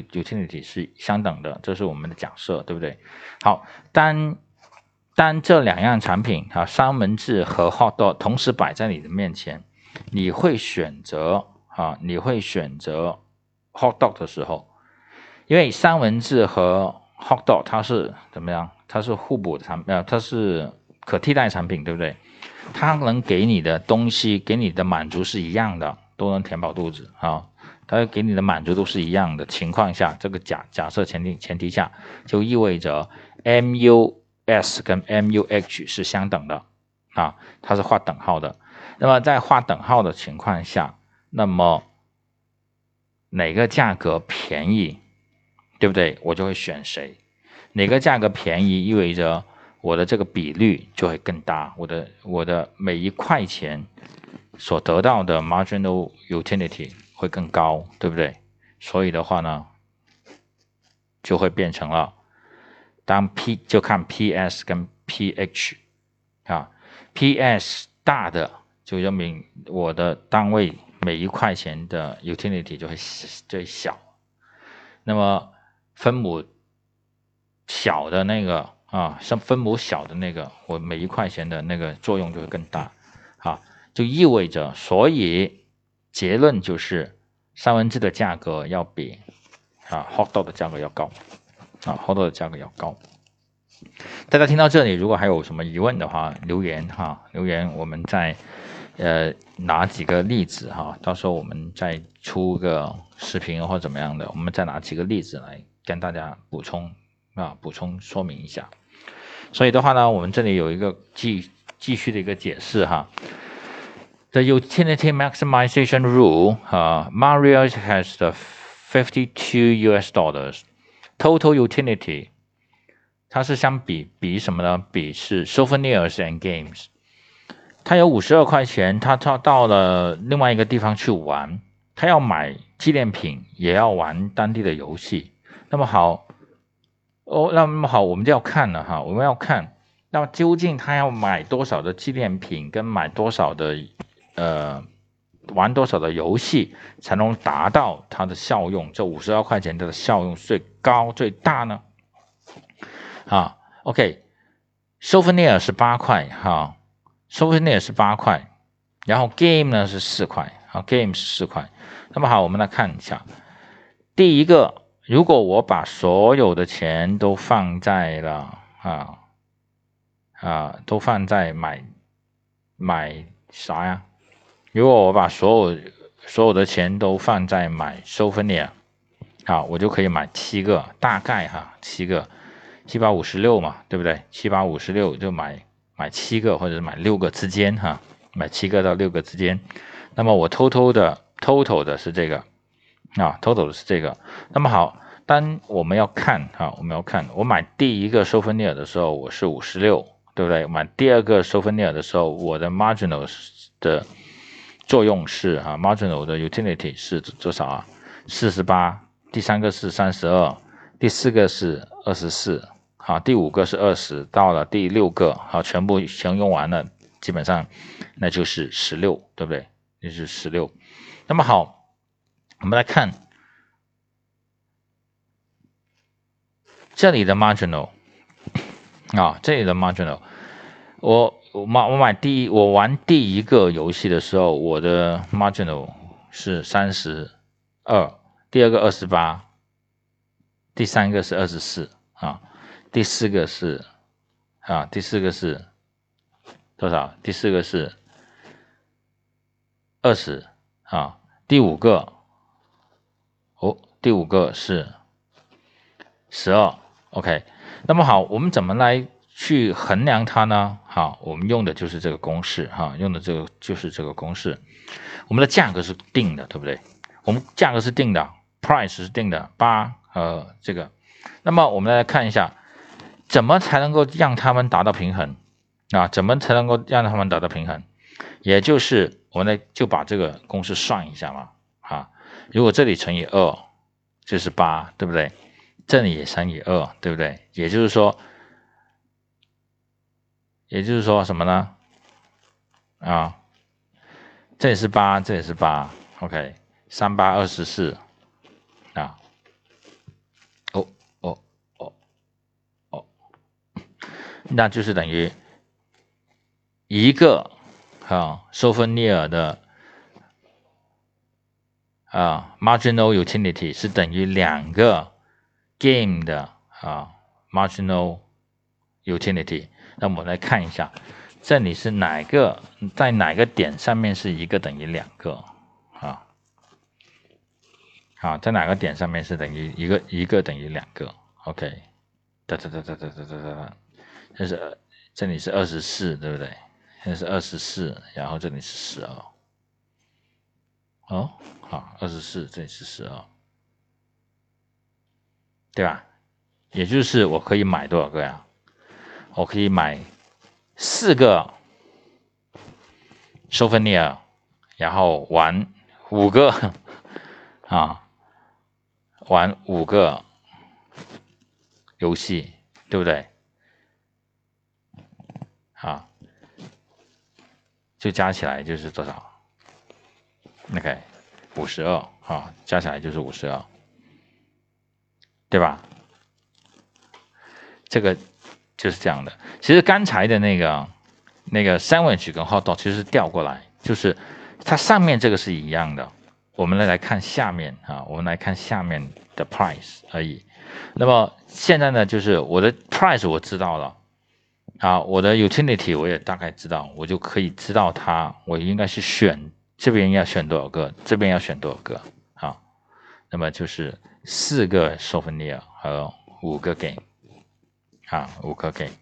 utility 是相等的，这是我们的假设，对不对？好，当当这两样产品啊，三文治和 hot dog 同时摆在你的面前，你会选择啊，你会选择 hot dog 的时候，因为三文治和 hot dog 它是怎么样？它是互补的产，呃，它是可替代产品，对不对？它能给你的东西，给你的满足是一样的，都能填饱肚子啊。它给你的满足都是一样的情况下，这个假假设前提前提下，就意味着 mus 跟 muh 是相等的啊，它是画等号的。那么在画等号的情况下，那么哪个价格便宜，对不对？我就会选谁。哪个价格便宜，意味着我的这个比率就会更大，我的我的每一块钱所得到的 marginal utility。会更高，对不对？所以的话呢，就会变成了，当 P 就看 PS 跟 PH 啊，PS 大的就证明我的单位每一块钱的 utility 就会最小，那么分母小的那个啊，像分母小的那个，我每一块钱的那个作用就会更大，啊，就意味着所以。结论就是三文治的价格要比啊 hot dog 的价格要高啊 hot dog 的价格要高。大家听到这里，如果还有什么疑问的话，留言哈，留言我们再呃拿几个例子哈，到时候我们再出个视频或怎么样的，我们再拿几个例子来跟大家补充啊补充说明一下。所以的话呢，我们这里有一个继继续的一个解释哈。The utility maximization rule, uh, Mario has the 52 US dollars total utility. 它是相比比什么呢？比是 souvenirs and games。他有五十二块钱，他他到了另外一个地方去玩，他要买纪念品，也要玩当地的游戏。那么好，哦，那么好，我们就要看了哈，我们要看，那究竟他要买多少的纪念品，跟买多少的？呃，玩多少的游戏才能达到它的效用？这五十二块钱它的效用最高最大呢？啊，OK，Souvenir 是八块哈，Souvenir 是八块，然后 Game 呢是四块，啊，Game 是四块。那么好，我们来看一下，第一个，如果我把所有的钱都放在了啊啊，都放在买买啥呀？如果我把所有所有的钱都放在买 souvenir，啊，我就可以买七个，大概哈，七个，七八五十六嘛，对不对？七八五十六就买买七个，或者是买六个之间哈，买七个到六个之间。那么我偷偷的 total 的是这个啊，total 的是这个。那么好，当我们要看哈，我们要看，我买第一个 souvenir 的时候，我是五十六，对不对？买第二个 souvenir 的时候，我的 marginal 的作用是啊，marginal 的 utility 是多少啊？四十八，第三个是三十二，第四个是二十四，好，第五个是二十，到了第六个，好，全部全用完了，基本上那就是十六，对不对？那是十六。那么好，我们来看这里的 marginal 啊，这里的 marginal，我。我买我买第一我玩第一个游戏的时候，我的 marginal 是三十二，第二个二十八，第三个是二十四啊，第四个是啊，第四个是多少？第四个是二十啊，第五个哦，第五个是十二。OK，那么好，我们怎么来？去衡量它呢？好，我们用的就是这个公式哈，用的这个就是这个公式。我们的价格是定的，对不对？我们价格是定的，price 是定的，八呃这个。那么我们来看一下，怎么才能够让他们达到平衡啊？怎么才能够让他们达到平衡？也就是我们来就把这个公式算一下嘛，啊，如果这里乘以二就是八，对不对？这里也乘以二，对不对？也就是说。也就是说什么呢？啊这也是八这也是八 ok 三八二十四啊。哦哦哦哦。那就是等于一个啊 sophonia 的啊 marginal utility 是等于两个 game 的啊 marginal utility。那我们来看一下，这里是哪个在哪个点上面是一个等于两个啊？好，在哪个点上面是等于一个一个等于两个？OK，哒哒哒哒哒哒哒哒，这是这里是二十四，对不对？这是二十四，然后这里是十二。哦，好，二十四，这里是十二，对吧？也就是我可以买多少个呀？我可以买四个 souvenir，然后玩五个啊。玩五个游戏，对不对？啊，就加起来就是多少？OK，五十二啊，加起来就是五十二，对吧？这个就是这样的。其实刚才的那个那个 sandwich 跟 hot dog 其实调过来，就是它上面这个是一样的。我们来来看下面啊，我们来看下面的 price 而已。那么现在呢，就是我的 price 我知道了啊，我的 utility 我也大概知道，我就可以知道它，我应该是选这边要选多少个，这边要选多少个啊。那么就是四个 souvenir 和五个 game 啊，五颗给。